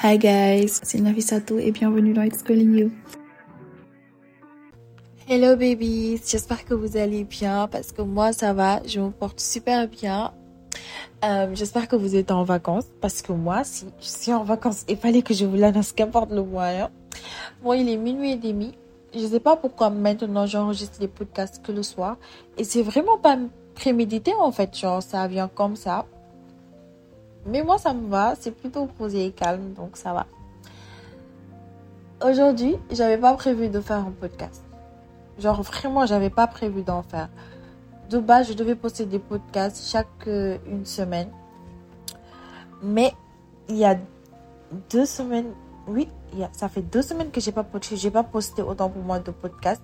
Hi guys, c'est Nafisato et bienvenue dans It's Calling You. Hello babies, j'espère que vous allez bien parce que moi ça va, je me porte super bien. Euh, j'espère que vous êtes en vacances parce que moi si je suis en vacances, il fallait que je vous l'annonce qu'importe le moyen. Bon, il est minuit et demi. Je sais pas pourquoi maintenant j'enregistre les podcasts que le soir et c'est vraiment pas prémédité en fait, genre ça vient comme ça. Mais moi, ça me va. C'est plutôt posé et calme, donc ça va. Aujourd'hui, j'avais pas prévu de faire un podcast. Genre, vraiment, j'avais pas prévu d'en faire. De base, je devais poster des podcasts chaque euh, une semaine. Mais il y a deux semaines, oui, ça fait deux semaines que j'ai pas j'ai pas posté autant pour moi de podcasts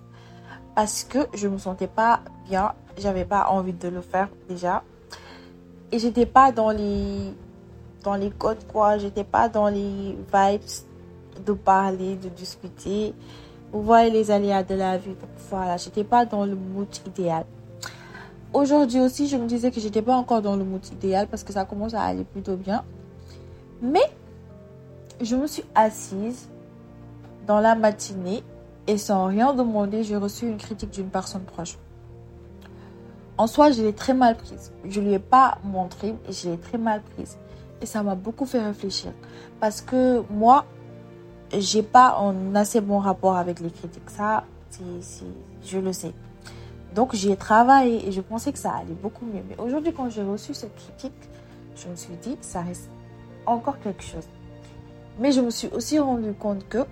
parce que je me sentais pas bien, j'avais pas envie de le faire déjà et j'étais pas dans les dans les codes, quoi. J'étais pas dans les vibes de parler, de discuter. Vous voyez les aléas de la vie. Donc voilà, j'étais pas dans le mood idéal. Aujourd'hui aussi, je me disais que j'étais pas encore dans le mood idéal parce que ça commence à aller plutôt bien. Mais je me suis assise dans la matinée et sans rien demander, j'ai reçu une critique d'une personne proche. En soi, je l'ai très mal prise. Je lui ai pas montré je l'ai très mal prise. Et ça m'a beaucoup fait réfléchir. Parce que moi, j'ai pas un assez bon rapport avec les critiques. Ça, je le sais. Donc, j'ai travaillé et je pensais que ça allait beaucoup mieux. Mais aujourd'hui, quand j'ai reçu cette critique, je me suis dit, ça reste encore quelque chose. Mais je me suis aussi rendu compte que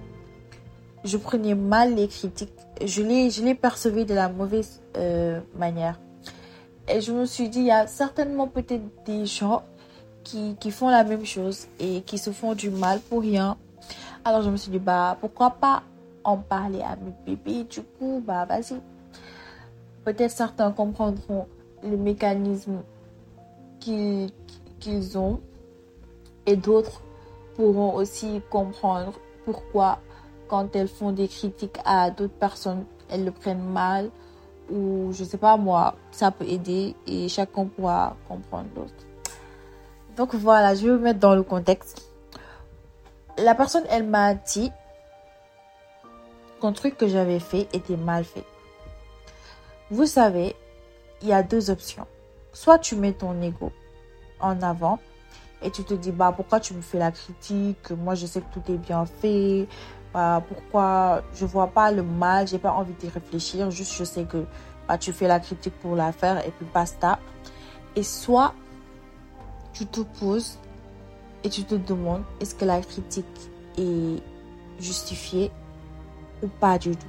je prenais mal les critiques. Je les, je les percevais de la mauvaise euh, manière. Et je me suis dit, il y a certainement peut-être des gens qui, qui font la même chose et qui se font du mal pour rien. Alors je me suis dit, bah pourquoi pas en parler à mes bébés? Du coup, bah vas-y. Peut-être certains comprendront les mécanismes qu'ils ont et d'autres pourront aussi comprendre pourquoi quand elles font des critiques à d'autres personnes, elles le prennent mal ou je sais pas moi, ça peut aider et chacun pourra comprendre l'autre. Donc voilà, je vais vous mettre dans le contexte. La personne, elle m'a dit qu'un truc que j'avais fait était mal fait. Vous savez, il y a deux options. Soit tu mets ton ego en avant et tu te dis bah pourquoi tu me fais la critique? Moi je sais que tout est bien fait bah, pourquoi je vois pas le mal? J'ai pas envie d'y réfléchir juste je sais que bah, tu fais la critique pour la faire et puis basta et soit tu te poses et tu te demandes est-ce que la critique est justifiée ou pas du tout?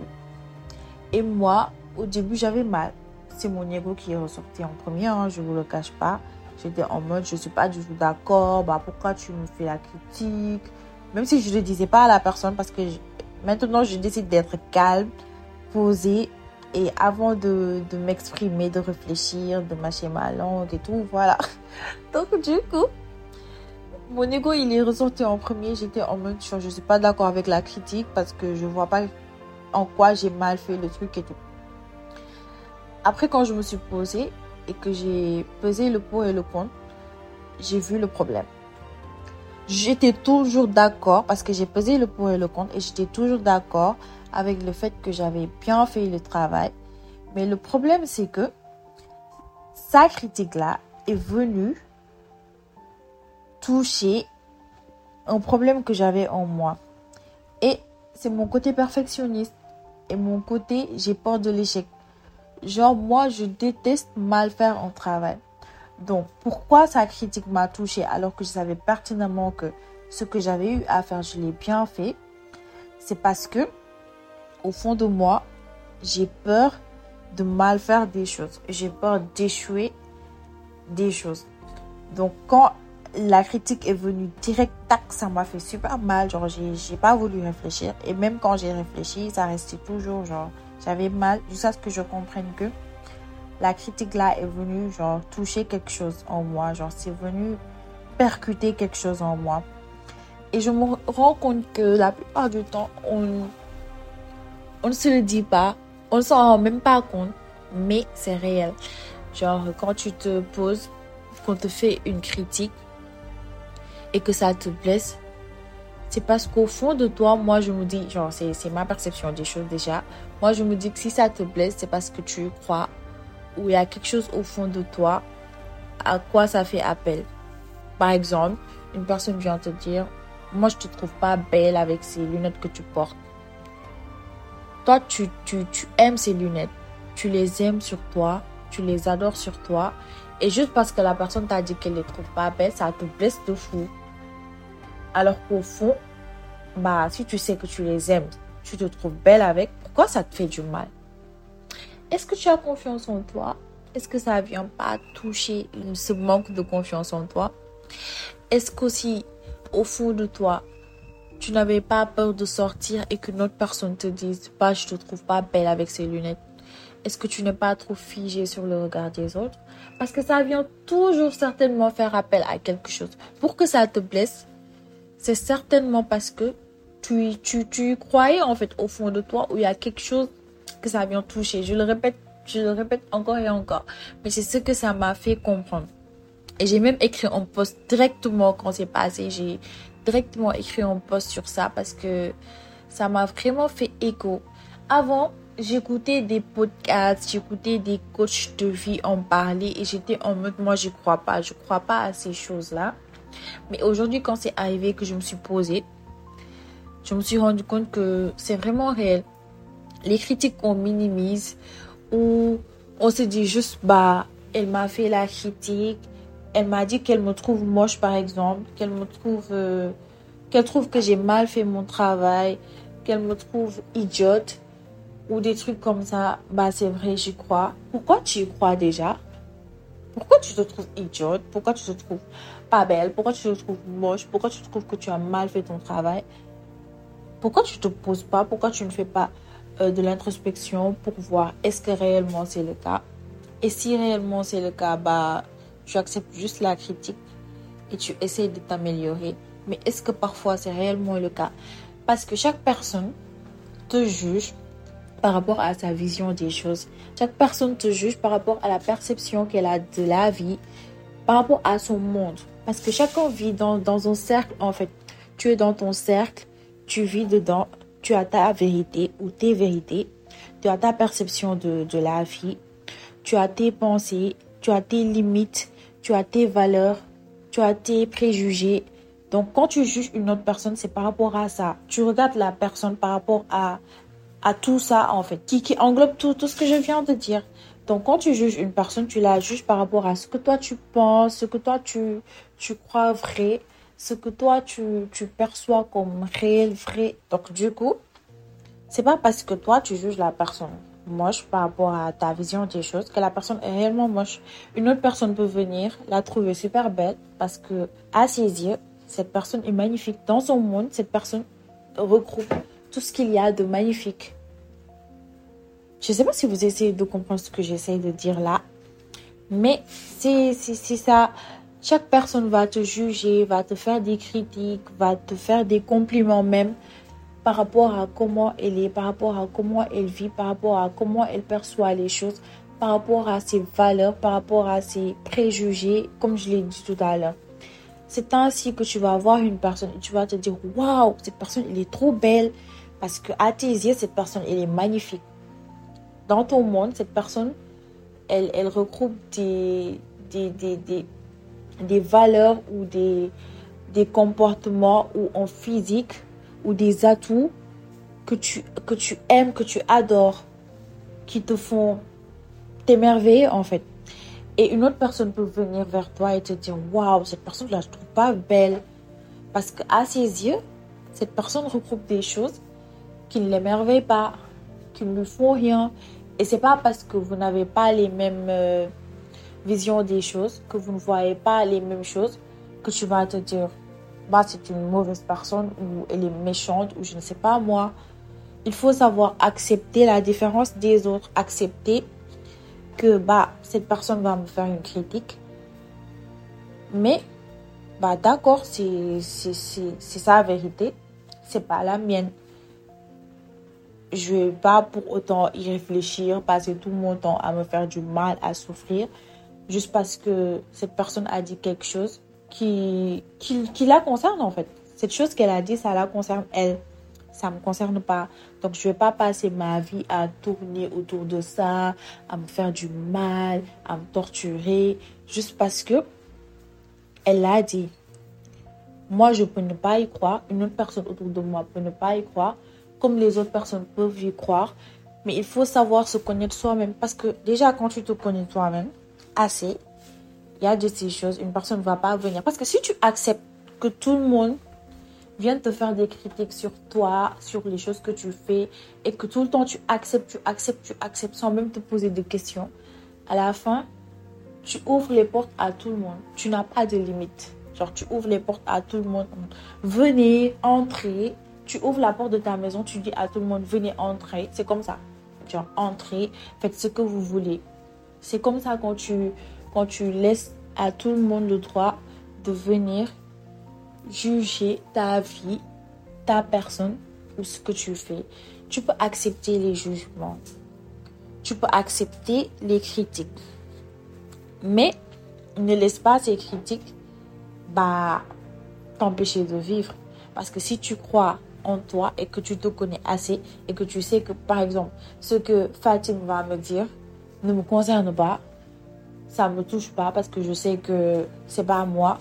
Et moi, au début, j'avais mal. C'est mon ego qui est ressorti en premier, hein, je ne vous le cache pas. J'étais en mode, je ne suis pas du tout d'accord, bah, pourquoi tu me fais la critique? Même si je ne le disais pas à la personne, parce que maintenant, je décide d'être calme, posée, et avant de, de m'exprimer, de réfléchir, de mâcher ma langue et tout, voilà. Donc du coup, mon ego il est ressorti en premier. J'étais en mode je suis pas d'accord avec la critique parce que je vois pas en quoi j'ai mal fait le truc et tout. Après quand je me suis posée et que j'ai pesé le pour et le contre, j'ai vu le problème. J'étais toujours d'accord parce que j'ai pesé le pour et le contre et j'étais toujours d'accord avec le fait que j'avais bien fait le travail. Mais le problème, c'est que sa critique-là est venue toucher un problème que j'avais en moi. Et c'est mon côté perfectionniste et mon côté j'ai peur de l'échec. Genre, moi, je déteste mal faire un travail. Donc, pourquoi sa critique m'a touché alors que je savais pertinemment que ce que j'avais eu à faire, je l'ai bien fait? C'est parce que au fond de moi, j'ai peur de mal faire des choses. J'ai peur d'échouer des choses. Donc quand la critique est venue direct, tac, ça m'a fait super mal. Genre, j'ai pas voulu réfléchir. Et même quand j'ai réfléchi, ça restait toujours, genre, j'avais mal jusqu'à ce que je comprenne que la critique là est venue, genre, toucher quelque chose en moi. Genre, c'est venu percuter quelque chose en moi. Et je me rends compte que la plupart du temps, on, on ne se le dit pas, on ne s'en rend même pas compte, mais c'est réel. Genre, quand tu te poses, qu'on te fait une critique et que ça te blesse, c'est parce qu'au fond de toi, moi, je me dis, genre, c'est ma perception des choses déjà. Moi, je me dis que si ça te blesse, c'est parce que tu crois ou il y a quelque chose au fond de toi à quoi ça fait appel. Par exemple, une personne vient te dire, moi, je te trouve pas belle avec ces lunettes que tu portes. Toi, tu, tu, tu aimes ces lunettes. Tu les aimes sur toi. Tu les adores sur toi. Et juste parce que la personne t'a dit qu'elle les trouve pas belles, ça te blesse de fou. Alors qu'au fond, bah, si tu sais que tu les aimes, tu te trouves belle avec, pourquoi ça te fait du mal? Est-ce que tu as confiance en toi? Est-ce que ça vient pas toucher ce manque de confiance en toi? Est-ce qu'aussi, au fond de toi, tu n'avais pas peur de sortir et que autre personne te dise, bah, je te trouve pas belle avec ces lunettes Est-ce que tu n'es pas trop figé sur le regard des autres? Parce que ça vient toujours certainement faire appel à quelque chose. Pour que ça te blesse, c'est certainement parce que tu, tu, tu croyais en fait au fond de toi où il y a quelque chose que ça vient toucher. Je le répète, je le répète encore et encore. Mais c'est ce que ça m'a fait comprendre. Et j'ai même écrit un post directement quand c'est passé. J'ai directement écrit un post sur ça parce que ça m'a vraiment fait écho. Avant, j'écoutais des podcasts, j'écoutais des coachs de vie en parler et j'étais en mode moi je crois pas, je crois pas à ces choses-là. Mais aujourd'hui, quand c'est arrivé que je me suis posée, je me suis rendu compte que c'est vraiment réel. Les critiques qu'on minimise, ou on se dit juste, bah, elle m'a fait la critique, elle m'a dit qu'elle me trouve moche, par exemple, qu'elle me trouve, euh, qu'elle trouve que j'ai mal fait mon travail, qu'elle me trouve idiote, ou des trucs comme ça, bah, c'est vrai, j'y crois. Pourquoi tu y crois déjà? Pourquoi tu te trouves idiote? Pourquoi tu te trouves pas belle? Pourquoi tu te trouves moche? Pourquoi tu trouves que tu as mal fait ton travail? Pourquoi tu te poses pas? Pourquoi tu ne fais pas de l'introspection pour voir est-ce que réellement c'est le cas? Et si réellement c'est le cas, bah, tu acceptes juste la critique et tu essaies de t'améliorer. Mais est-ce que parfois c'est réellement le cas? Parce que chaque personne te juge par rapport à sa vision des choses. Chaque personne te juge par rapport à la perception qu'elle a de la vie, par rapport à son monde. Parce que chacun vit dans, dans un cercle, en fait. Tu es dans ton cercle, tu vis dedans, tu as ta vérité ou tes vérités, tu as ta perception de, de la vie, tu as tes pensées, tu as tes limites, tu as tes valeurs, tu as tes préjugés. Donc quand tu juges une autre personne, c'est par rapport à ça. Tu regardes la personne par rapport à à tout ça, en fait, qui, qui englobe tout, tout ce que je viens de dire. Donc, quand tu juges une personne, tu la juges par rapport à ce que toi tu penses, ce que toi tu, tu crois vrai, ce que toi tu, perçois comme réel, vrai. Donc, du coup, c'est pas parce que toi tu juges la personne moche par rapport à ta vision des choses que la personne est réellement moche. Une autre personne peut venir la trouver super belle parce que, à ses yeux, cette personne est magnifique. Dans son monde, cette personne regroupe tout ce qu'il y a de magnifique. Je ne sais pas si vous essayez de comprendre ce que j'essaie de dire là, mais c'est ça. Chaque personne va te juger, va te faire des critiques, va te faire des compliments même par rapport à comment elle est, par rapport à comment elle vit, par rapport à comment elle perçoit les choses, par rapport à ses valeurs, par rapport à ses préjugés, comme je l'ai dit tout à l'heure. C'est ainsi que tu vas voir une personne et tu vas te dire waouh, cette personne elle est trop belle, parce que à tes yeux, cette personne, elle est magnifique. Dans ton monde, cette personne, elle, elle regroupe des, des, des, des, des valeurs ou des, des comportements ou en physique ou des atouts que tu, que tu aimes, que tu adores, qui te font t'émerveiller en fait. Et une autre personne peut venir vers toi et te dire Waouh, cette personne, là, je trouve pas belle. Parce qu'à ses yeux, cette personne regroupe des choses qui ne l'émerveillent pas, qui ne lui font rien. Et c'est pas parce que vous n'avez pas les mêmes euh, visions des choses, que vous ne voyez pas les mêmes choses, que tu vas te dire, bah, c'est une mauvaise personne ou elle est méchante ou je ne sais pas moi. Il faut savoir accepter la différence des autres, accepter que bah, cette personne va me faire une critique. Mais bah, d'accord, c'est sa vérité, c'est pas la mienne je vais pas pour autant y réfléchir, passer tout mon temps à me faire du mal, à souffrir, juste parce que cette personne a dit quelque chose qui, qui, qui la concerne en fait. cette chose qu'elle a dit, ça la concerne elle. Ça me concerne pas. Donc, je vais pas passer ma vie à tourner autour de ça, à me faire du mal, à me torturer, juste parce que elle l'a dit. Moi, je peux ne pas y croire. Une autre personne autour de moi peut ne pas y croire. Comme les autres personnes peuvent y croire. Mais il faut savoir se connaître soi-même. Parce que déjà, quand tu te connais toi-même assez, il y a de ces choses, une personne ne va pas venir. Parce que si tu acceptes que tout le monde vienne te faire des critiques sur toi, sur les choses que tu fais, et que tout le temps tu acceptes, tu acceptes, tu acceptes sans même te poser de questions, à la fin, tu ouvres les portes à tout le monde. Tu n'as pas de limite. Genre, tu ouvres les portes à tout le monde. Venez, entrez. Tu ouvres la porte de ta maison, tu dis à tout le monde, venez, entrer. C'est comme ça. Genre, entrez, faites ce que vous voulez. C'est comme ça quand tu, quand tu laisses à tout le monde le droit de venir juger ta vie, ta personne ou ce que tu fais. Tu peux accepter les jugements. Tu peux accepter les critiques. Mais ne laisse pas ces critiques bah, t'empêcher de vivre. Parce que si tu crois en toi et que tu te connais assez et que tu sais que, par exemple, ce que Fatim va me dire ne me concerne pas, ça me touche pas parce que je sais que c'est pas moi.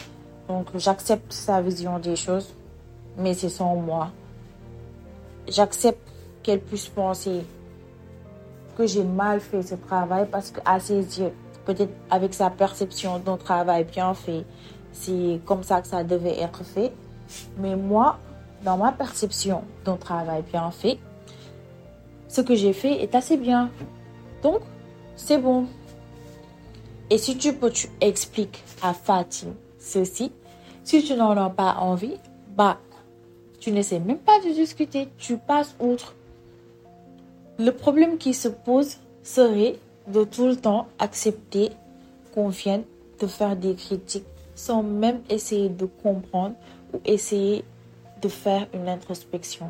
Donc, j'accepte sa vision des choses, mais c'est sans moi. J'accepte qu'elle puisse penser que j'ai mal fait ce travail parce qu'à ses yeux, peut-être avec sa perception d'un travail bien fait, c'est comme ça que ça devait être fait. Mais moi, dans ma perception d'un travail bien fait, ce que j'ai fait est assez bien. Donc, c'est bon. Et si tu peux, tu expliques à Fatim ceci. Si tu n'en as pas envie, bah, tu n'essaies même pas de discuter. Tu passes outre. Le problème qui se pose serait de tout le temps accepter qu'on vienne te faire des critiques sans même essayer de comprendre ou essayer de faire une introspection.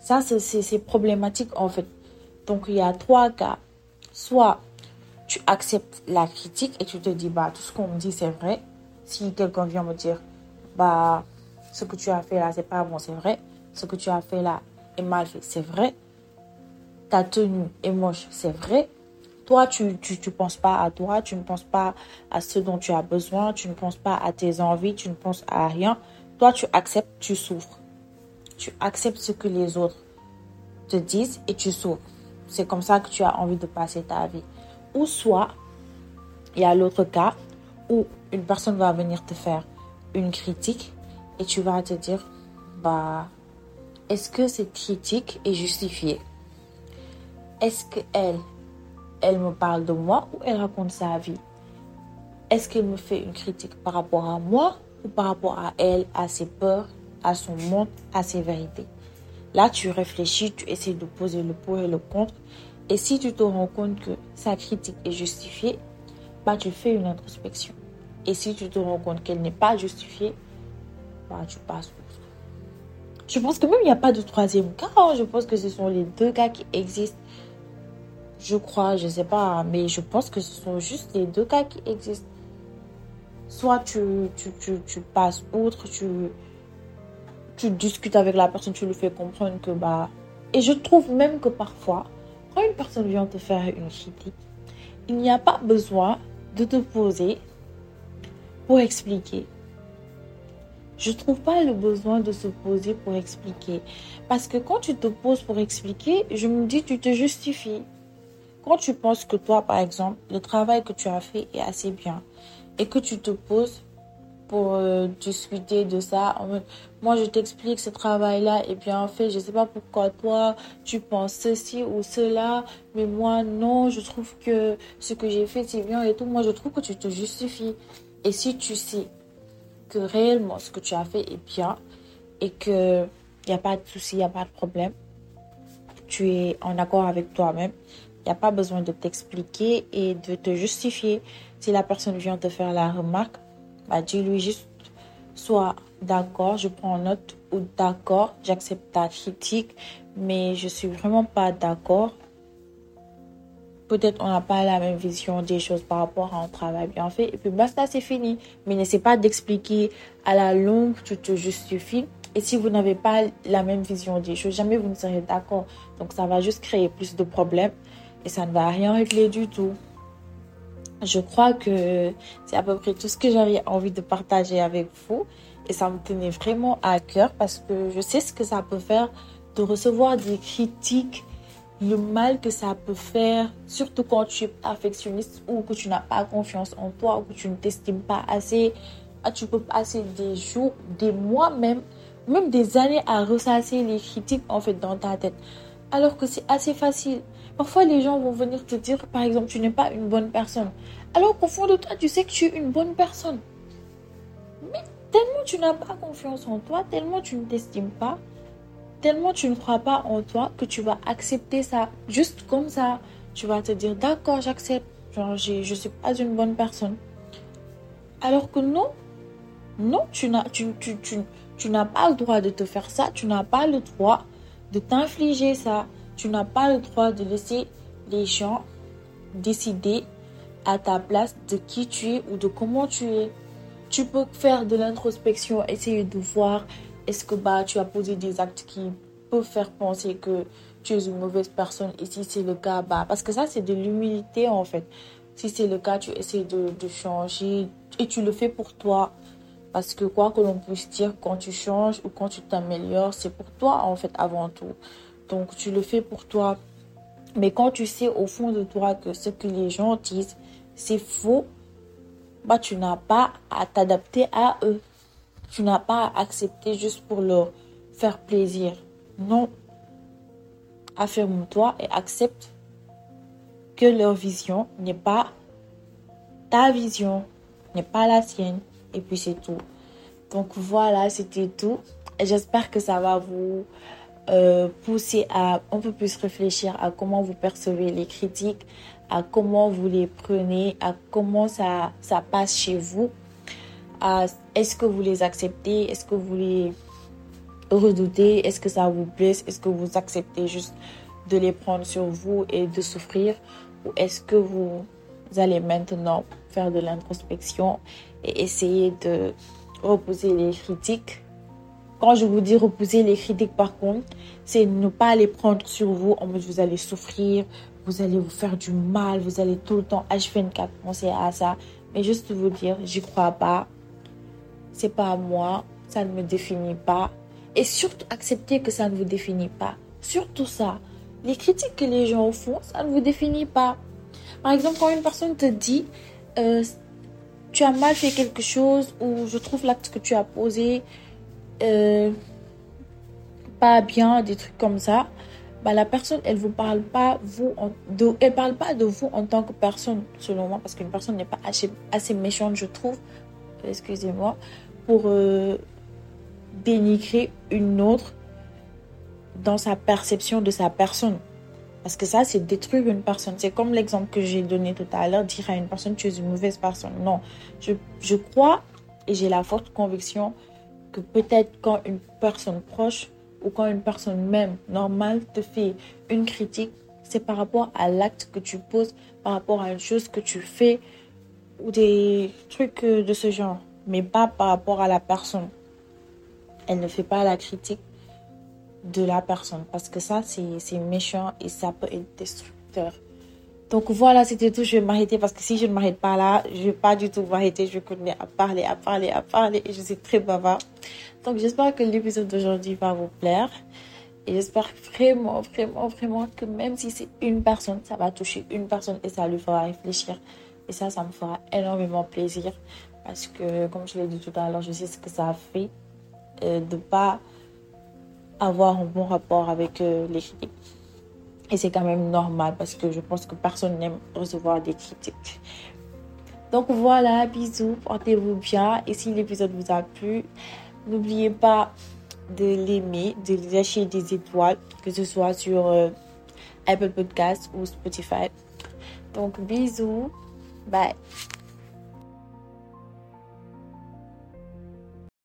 Ça, c'est problématique en fait. Donc, il y a trois cas. Soit tu acceptes la critique et tu te dis, bah, tout ce qu'on me dit, c'est vrai. Si quelqu'un vient me dire, bah, ce que tu as fait là, c'est pas bon, c'est vrai. Ce que tu as fait là est mal fait, c'est vrai ta tenue est moche, c'est vrai. Toi, tu ne tu, tu penses pas à toi, tu ne penses pas à ce dont tu as besoin, tu ne penses pas à tes envies, tu ne penses à rien. Toi, tu acceptes, tu souffres. Tu acceptes ce que les autres te disent et tu souffres. C'est comme ça que tu as envie de passer ta vie. Ou soit, il y a l'autre cas où une personne va venir te faire une critique et tu vas te dire, bah, est-ce que cette critique est justifiée? Est-ce qu'elle, elle me parle de moi ou elle raconte sa vie? Est-ce qu'elle me fait une critique par rapport à moi ou par rapport à elle, à ses peurs, à son monde, à ses vérités? Là, tu réfléchis, tu essaies de poser le pour et le contre. Et si tu te rends compte que sa critique est justifiée, bah, tu fais une introspection. Et si tu te rends compte qu'elle n'est pas justifiée, bah, tu passes Je pense que même il n'y a pas de troisième cas. Hein. Je pense que ce sont les deux cas qui existent. Je crois, je sais pas, mais je pense que ce sont juste les deux cas qui existent. Soit tu, tu, tu passes outre, tu, tu discutes avec la personne, tu lui fais comprendre que bah. Et je trouve même que parfois, quand une personne vient te faire une critique, il n'y a pas besoin de te poser pour expliquer. Je trouve pas le besoin de se poser pour expliquer. Parce que quand tu te poses pour expliquer, je me dis, tu te justifies. Quand tu penses que toi, par exemple, le travail que tu as fait est assez bien et que tu te poses pour euh, discuter de ça, moi je t'explique ce travail-là est bien fait, je sais pas pourquoi toi tu penses ceci ou cela, mais moi non, je trouve que ce que j'ai fait c'est bien et tout, moi je trouve que tu te justifies. Et si tu sais que réellement ce que tu as fait est bien et que il n'y a pas de souci, il n'y a pas de problème, tu es en accord avec toi-même, il n'y a pas besoin de t'expliquer et de te justifier. Si la personne vient te faire la remarque, bah, dis-lui juste soit d'accord, je prends note ou d'accord, j'accepte ta critique, mais je suis vraiment pas d'accord peut-être on n'a pas la même vision des choses par rapport à un travail bien fait. Et puis basta, c'est fini. Mais n'essaie pas d'expliquer à la longue, tu te justifies. Et si vous n'avez pas la même vision des choses, jamais vous ne serez d'accord. Donc ça va juste créer plus de problèmes et ça ne va rien régler du tout. Je crois que c'est à peu près tout ce que j'avais envie de partager avec vous. Et ça me tenait vraiment à cœur parce que je sais ce que ça peut faire de recevoir des critiques, le mal que ça peut faire, surtout quand tu es perfectionniste ou que tu n'as pas confiance en toi ou que tu ne t'estimes pas assez. Ah, tu peux passer des jours, des mois même, même des années à ressasser les critiques en fait dans ta tête. Alors que c'est assez facile. Parfois, les gens vont venir te dire, par exemple, tu n'es pas une bonne personne. Alors qu'au fond de toi, tu sais que tu es une bonne personne. Mais tellement tu n'as pas confiance en toi, tellement tu ne t'estimes pas, tellement tu ne crois pas en toi que tu vas accepter ça juste comme ça. Tu vas te dire, d'accord, j'accepte. Je ne suis pas une bonne personne. Alors que non, non, tu n'as tu, tu n'as pas le droit de te faire ça. Tu n'as pas le droit de t'infliger ça. Tu n'as pas le droit de laisser les gens décider à ta place de qui tu es ou de comment tu es. Tu peux faire de l'introspection, essayer de voir est-ce que bah, tu as posé des actes qui peuvent faire penser que tu es une mauvaise personne. Et si c'est le cas, bah, parce que ça, c'est de l'humilité en fait. Si c'est le cas, tu essaies de, de changer et tu le fais pour toi. Parce que quoi que l'on puisse dire, quand tu changes ou quand tu t'améliores, c'est pour toi en fait avant tout. Donc tu le fais pour toi. Mais quand tu sais au fond de toi que ce que les gens disent, c'est faux, bah, tu n'as pas à t'adapter à eux. Tu n'as pas à accepter juste pour leur faire plaisir. Non. Affirme-toi et accepte que leur vision n'est pas ta vision, n'est pas la sienne. Et puis c'est tout. Donc voilà, c'était tout. J'espère que ça va vous euh, pousser à un peu plus réfléchir à comment vous percevez les critiques, à comment vous les prenez, à comment ça, ça passe chez vous. Est-ce que vous les acceptez Est-ce que vous les redoutez Est-ce que ça vous blesse Est-ce que vous acceptez juste de les prendre sur vous et de souffrir Ou est-ce que vous allez maintenant faire de l'introspection et essayer de reposer les critiques quand je vous dis repousser les critiques, par contre, c'est ne pas les prendre sur vous en mode vous allez souffrir, vous allez vous faire du mal, vous allez tout le temps H24 penser à ça. Mais juste vous dire, j'y crois pas, c'est pas à moi, ça ne me définit pas. Et surtout accepter que ça ne vous définit pas. Surtout ça. Les critiques que les gens font, ça ne vous définit pas. Par exemple, quand une personne te dit, euh, tu as mal fait quelque chose ou je trouve l'acte que tu as posé euh, pas bien, des trucs comme ça, bah, la personne, elle vous parle pas, vous, elle parle pas de vous en tant que personne, selon moi, parce qu'une personne n'est pas assez, assez, méchante, je trouve, excusez-moi, pour euh, dénigrer une autre dans sa perception de sa personne. Parce que ça, c'est détruire une personne. C'est comme l'exemple que j'ai donné tout à l'heure, dire à une personne, tu es une mauvaise personne. Non, je, je crois et j'ai la forte conviction que peut-être quand une personne proche ou quand une personne même normale te fait une critique, c'est par rapport à l'acte que tu poses, par rapport à une chose que tu fais ou des trucs de ce genre, mais pas par rapport à la personne. Elle ne fait pas la critique de la personne parce que ça, c'est méchant et ça peut être destructeur. Donc voilà, c'était tout. Je vais m'arrêter parce que si je ne m'arrête pas là, je vais pas du tout m'arrêter. Je vais continuer à parler, à parler, à parler et je suis très bavard. Donc j'espère que l'épisode d'aujourd'hui va vous plaire. Et j'espère vraiment, vraiment, vraiment que même si c'est une personne, ça va toucher une personne et ça lui fera réfléchir. Et ça, ça me fera énormément plaisir. Parce que, comme je l'ai dit tout à l'heure, je sais ce que ça fait euh, de pas avoir un bon rapport avec euh, les critiques. Et c'est quand même normal parce que je pense que personne n'aime recevoir des critiques. Donc voilà, bisous, portez-vous bien. Et si l'épisode vous a plu, n'oubliez pas de l'aimer, de lâcher des étoiles, que ce soit sur euh, Apple Podcast ou Spotify. Donc bisous, bye.